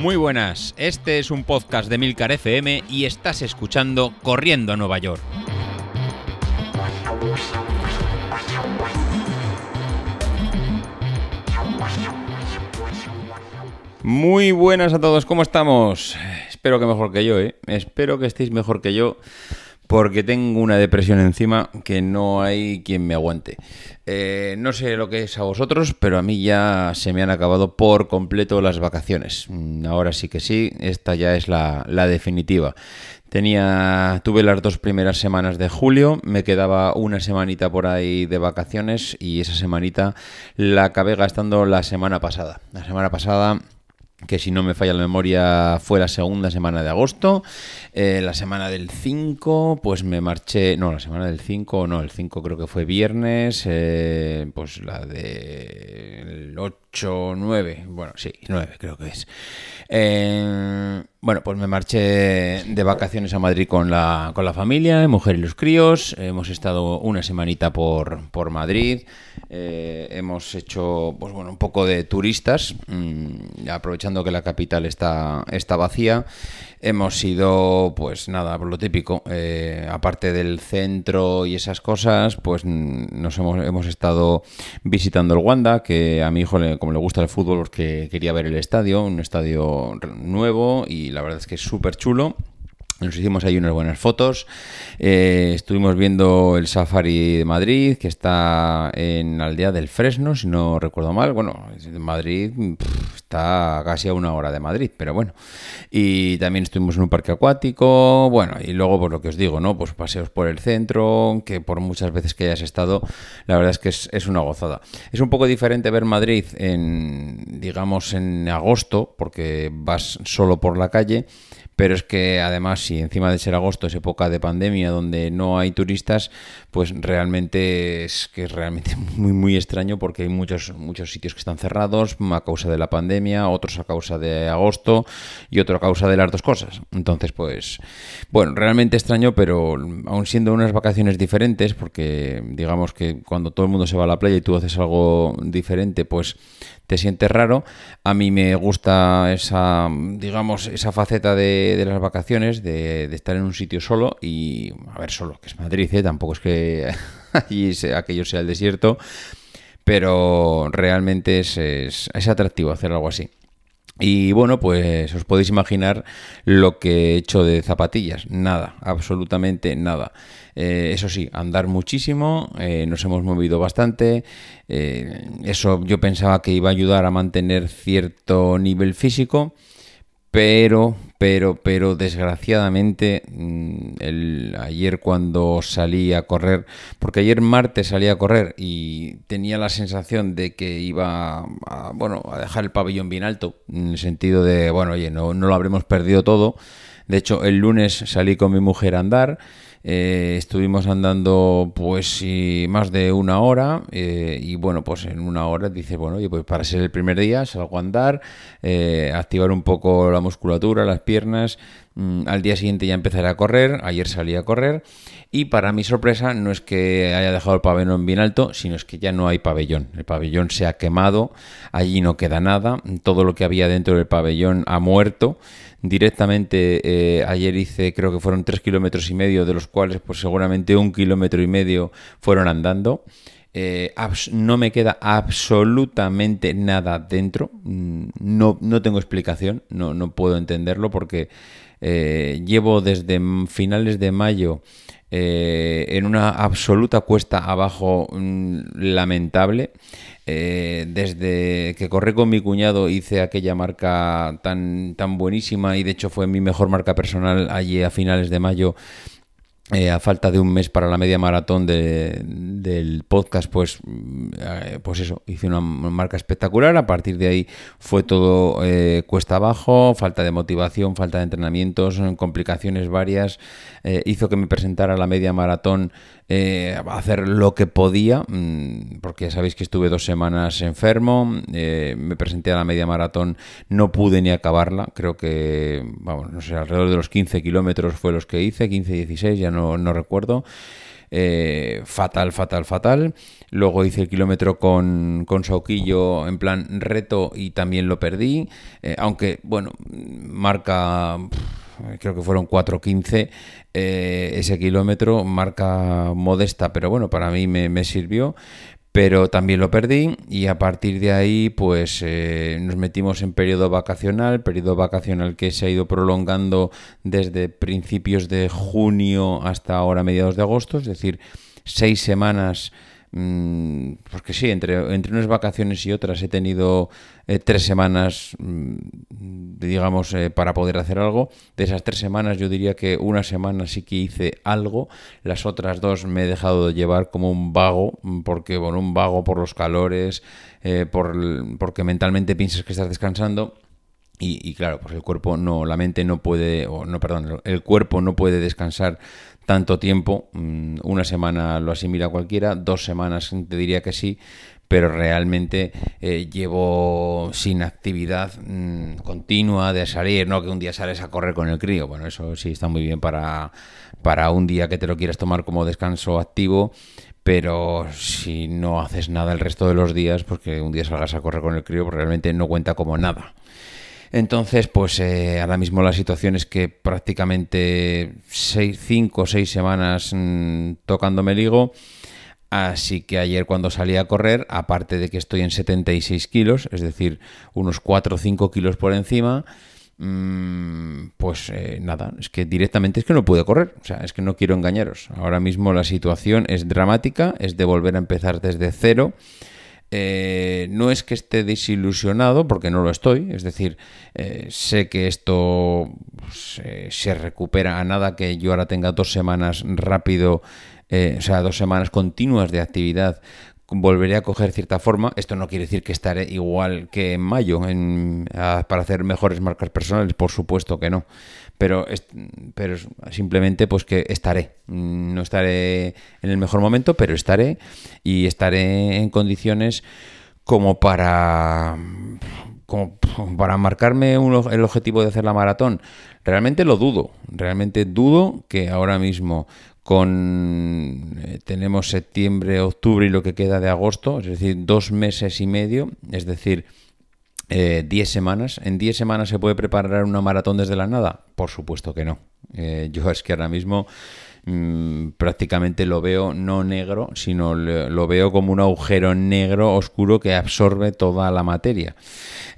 Muy buenas, este es un podcast de Milcar FM y estás escuchando Corriendo a Nueva York. Muy buenas a todos, ¿cómo estamos? Espero que mejor que yo, ¿eh? Espero que estéis mejor que yo porque tengo una depresión encima que no hay quien me aguante. Eh, no sé lo que es a vosotros, pero a mí ya se me han acabado por completo las vacaciones. Mm, ahora sí que sí, esta ya es la, la definitiva. Tenía, tuve las dos primeras semanas de julio, me quedaba una semanita por ahí de vacaciones y esa semanita la acabé gastando la semana pasada. La semana pasada que si no me falla la memoria fue la segunda semana de agosto. Eh, la semana del 5, pues me marché, no, la semana del 5, no, el 5 creo que fue viernes, eh, pues la del 8, 9, bueno, sí, 9 creo que es. Eh, bueno, pues me marché de vacaciones a Madrid con la, con la familia, mujer y los críos. Hemos estado una semanita por, por Madrid. Eh, hemos hecho pues bueno, un poco de turistas, mm, aprovechando que la capital está, está vacía. Hemos ido, pues nada, por lo típico, eh, aparte del centro y esas cosas, pues nos hemos, hemos estado visitando el Wanda, que a mi hijo, como le gusta el fútbol, porque quería ver el estadio, un estadio nuevo y la verdad es que es súper chulo. Nos hicimos ahí unas buenas fotos. Eh, estuvimos viendo el Safari de Madrid, que está en la aldea del Fresno, si no recuerdo mal. Bueno, Madrid está casi a una hora de Madrid, pero bueno. Y también estuvimos en un parque acuático. Bueno, y luego, por lo que os digo, ¿no? Pues paseos por el centro, que por muchas veces que hayas estado, la verdad es que es, es una gozada. Es un poco diferente ver Madrid en, digamos, en agosto, porque vas solo por la calle pero es que además si encima de ser agosto es época de pandemia donde no hay turistas, pues realmente es que es realmente muy muy extraño porque hay muchos muchos sitios que están cerrados a causa de la pandemia, otros a causa de agosto y otro a causa de las dos cosas. Entonces, pues bueno, realmente extraño, pero aún siendo unas vacaciones diferentes porque digamos que cuando todo el mundo se va a la playa y tú haces algo diferente, pues te sientes raro. A mí me gusta esa, digamos, esa faceta de, las vacaciones, de, estar en un sitio solo y, a ver, solo, que es Madrid, ¿eh? tampoco es que allí aquello sea el desierto, pero realmente es, es atractivo hacer algo así. Y bueno, pues os podéis imaginar lo que he hecho de zapatillas. Nada, absolutamente nada. Eh, eso sí, andar muchísimo, eh, nos hemos movido bastante. Eh, eso yo pensaba que iba a ayudar a mantener cierto nivel físico, pero, pero, pero desgraciadamente mm, el, ayer cuando salí a correr, porque ayer martes salí a correr y tenía la sensación de que iba a, bueno, a dejar el pabellón bien alto, en el sentido de, bueno, oye, no, no lo habremos perdido todo. De hecho, el lunes salí con mi mujer a andar. Eh, estuvimos andando pues más de una hora eh, y bueno, pues en una hora dices, bueno, y pues para ser el primer día salgo a andar, eh, activar un poco la musculatura, las piernas, al día siguiente ya empezaré a correr, ayer salí a correr y para mi sorpresa no es que haya dejado el pabellón bien alto, sino es que ya no hay pabellón. El pabellón se ha quemado, allí no queda nada, todo lo que había dentro del pabellón ha muerto. Directamente eh, ayer hice creo que fueron tres kilómetros y medio de los cuales pues seguramente un kilómetro y medio fueron andando. Eh, no me queda absolutamente nada dentro. Mm, no, no tengo explicación no, no puedo entenderlo porque eh, llevo desde finales de mayo en una absoluta cuesta abajo mm, lamentable. Eh, desde que corrí con mi cuñado hice aquella marca tan, tan buenísima y de hecho fue mi mejor marca personal allí a finales de mayo eh, a falta de un mes para la media maratón del podcast, pues, eh, pues eso, hice una marca espectacular. A partir de ahí fue todo eh, cuesta abajo, falta de motivación, falta de entrenamientos, complicaciones varias. hizo que me presentara la media maratón a hacer lo que podía, mm, porque ya sabéis que estuve dos semanas enfermo. me presenté a la media maratón, no pude ni acabarla. Creo que, vamos, no sé, alrededor de los 15 kilómetros fue los que hice, 15, 16, ya no no, recuerdo. eh, fatal, fatal, fatal. Luego hice el kilómetro con, con Sauquillo en plan reto y también lo perdí. Eh, aunque, bueno, marca creo que fueron 4.15 eh, ese kilómetro, marca modesta, pero bueno, para mí me, me, sirvió pero también lo perdí y a partir de ahí pues eh, nos metimos en periodo vacacional, periodo vacacional que se ha ido prolongando desde principios de junio hasta ahora mediados de agosto, es decir, seis semanas Mm, porque sí, entre, entre unas vacaciones y otras he tenido eh, tres semanas, mm, digamos, eh, para poder hacer algo. De esas tres semanas yo diría que una semana sí que hice algo, las otras dos me he dejado de llevar como un vago, mm, porque, bueno, un vago por los calores, eh, por, porque mentalmente piensas que estás descansando. Y, y, claro, pues el cuerpo no, la mente no puede, o no, perdón, el cuerpo no puede descansar tanto tiempo. Mm, una semana lo asimila cualquiera, dos semanas te diría que sí, pero realmente eh, llevo sin actividad mm, continua de salir, no que un día sales a correr con el crío. Bueno, eso sí está muy bien para, para un día que te lo quieras tomar como descanso activo. Pero si no haces nada el resto de los días, pues que un día salgas a correr con el crío, pues realmente no cuenta como nada. Entonces, pues eh, ahora mismo la situación es que prácticamente 5 o 6 semanas mm, tocándome el higo. Así que ayer cuando salí a correr, aparte de que estoy en 76 kilos, es decir, unos 4 o 5 kilos por encima, mm, pues eh, nada, es que directamente es que no pude correr, o sea, es que no quiero engañaros. Ahora mismo la situación es dramática, es de volver a empezar desde cero. Eh, no es que esté desilusionado, porque no lo estoy, es decir, eh, sé que esto se, recupera a nada que yo ahora tenga dos semanas rápido, eh, o sea, dos semanas continuas de actividad volveré a coger cierta forma. Esto no quiere decir que estaré igual que en mayo para hacer mejores marcas personales, por supuesto que no pero, pero simplemente pues que estaré. Mm, no estaré en el mejor momento, pero estaré y estaré en condiciones como para como para marcarme el objetivo de hacer la maratón. Realmente lo dudo, realmente dudo que ahora mismo con eh, tenemos septiembre, octubre y lo que queda de agosto, es decir, dos meses y medio, es decir, 10 eh, semanas. ¿En 10 semanas se puede preparar una maratón desde la nada? Por supuesto que no. Eh, yo es que ahora mismo mm, prácticamente lo veo no negro, sino lo, veo como un agujero negro oscuro que absorbe toda la materia.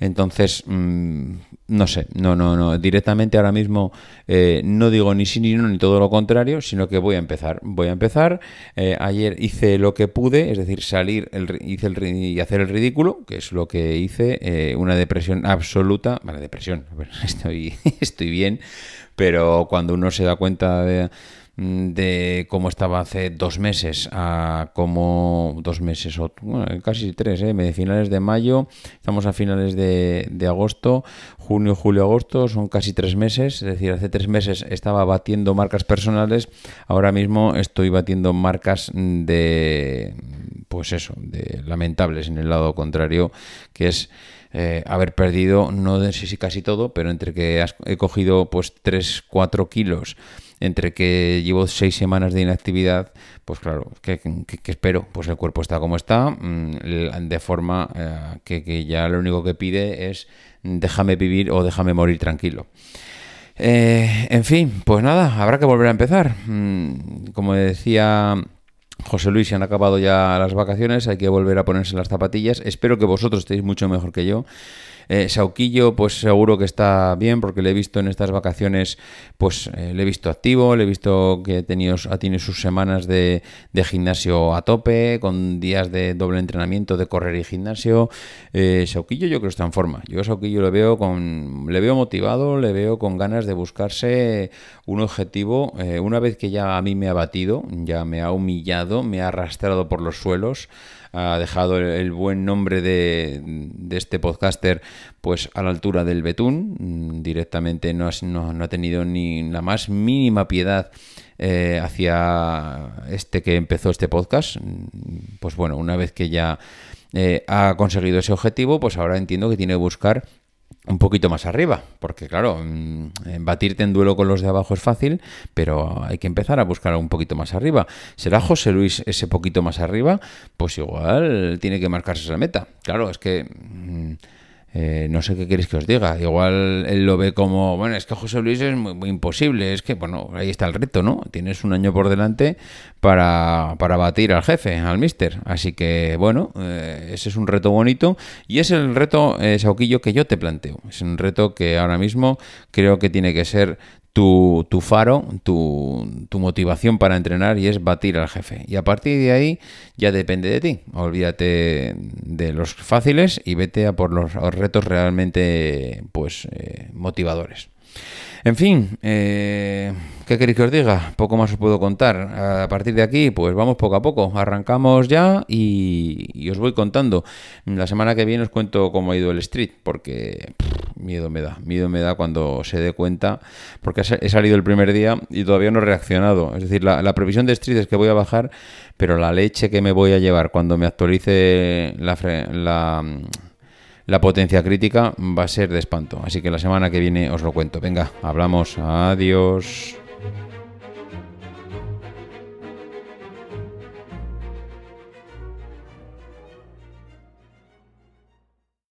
Entonces, mm, no sé, no, no, no. Directamente ahora mismo eh, no digo ni sí ni no, ni todo lo contrario, sino que voy a empezar. Voy a empezar. Eh, ayer hice lo que pude, es decir, salir el, hice el, y hacer el ridículo, que es lo que hice. Eh, una depresión absoluta. Vale, depresión, estoy, estoy bien, pero cuando uno se da cuenta de de cómo estaba hace dos meses a cómo dos meses o casi tres, ¿eh? finales de mayo, estamos a finales de, de, agosto, junio, julio, agosto, son casi tres meses, es decir, hace tres meses estaba batiendo marcas personales, ahora mismo estoy batiendo marcas de, pues eso, de lamentables en el lado contrario, que es eh, haber perdido, no sé si casi todo, pero entre que he cogido pues 3, 4 kilos entre que llevo seis semanas de inactividad, pues claro, ¿qué, espero? Pues el cuerpo está como está, mm, de forma eh, que, ya lo único que pide es déjame vivir o déjame morir tranquilo. Eh, en fin, pues nada, habrá que volver a empezar. Mm, como decía José Luis, se han acabado ya las vacaciones, hay que volver a ponerse las zapatillas. Espero que vosotros estéis mucho mejor que yo. Eh, Sauquillo, pues seguro que está bien, porque le he visto en estas vacaciones, pues eh, le he visto activo, le he visto que ha tenido, sus semanas de, gimnasio a tope, con días de doble entrenamiento de correr y gimnasio. Eh, Sauquillo yo creo que está en forma. Yo a Sauquillo le veo con, le veo motivado, le veo con ganas de buscarse un objetivo. Eh, una vez que ya a mí me ha batido, ya me ha humillado, me ha arrastrado por los suelos ha dejado el, buen nombre de, este podcaster pues a la altura del betún. Mm, directamente no, no, ha tenido ni la más mínima piedad eh, hacia este que empezó este podcast. Mm, pues bueno, una vez que ya eh, ha conseguido ese objetivo, pues ahora entiendo que tiene que buscar un poquito más arriba, porque claro, mm, batirte en duelo con los de abajo es fácil, pero hay que empezar a buscar un poquito más arriba. ¿Será José Luis ese poquito más arriba? Pues igual tiene que marcarse esa meta. Claro, es que... Eh, no sé qué queréis que os diga. Igual él lo ve como, bueno, es que José Luis es muy, imposible. Es que, bueno, ahí está el reto, ¿no? Tienes un año por delante para, para batir al jefe, al mister. Así que, bueno, eh, ese es un reto bonito. Y es el reto, eh, Sauquillo, que yo te planteo. Es un reto que ahora mismo creo que tiene que ser tu, tu faro, tu, tu, motivación para entrenar y es batir al jefe. Y a partir de ahí ya depende de ti. Olvídate de los fáciles y vete a por los retos realmente pues eh, motivadores. En fin, eh, ¿qué queréis que os diga? Poco más os puedo contar. A partir de aquí, pues vamos poco a poco. Arrancamos ya y, os voy contando. La semana que viene os cuento cómo ha ido el street, porque miedo me da. Miedo me da cuando se dé cuenta, porque he salido el primer día y todavía no he reaccionado. Es decir, la, previsión de street es que voy a bajar, pero la leche que me voy a llevar cuando me actualice la... la la potencia crítica va a ser de espanto. Así que la semana que viene os lo cuento. Venga, hablamos. Adiós.